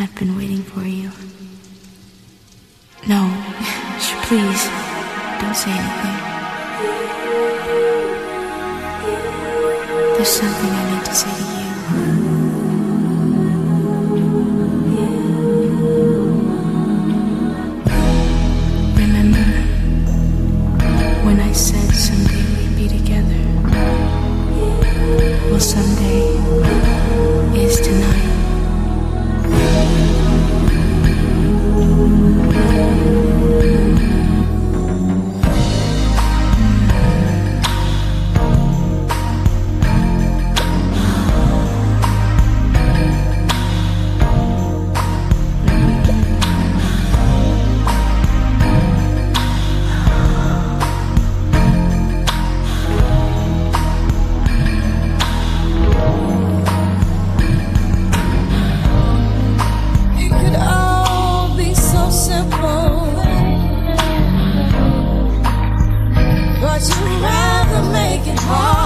I've been waiting for you. No, please, don't say anything. There's something I need to say to you. Remember when I said someday. make it hard.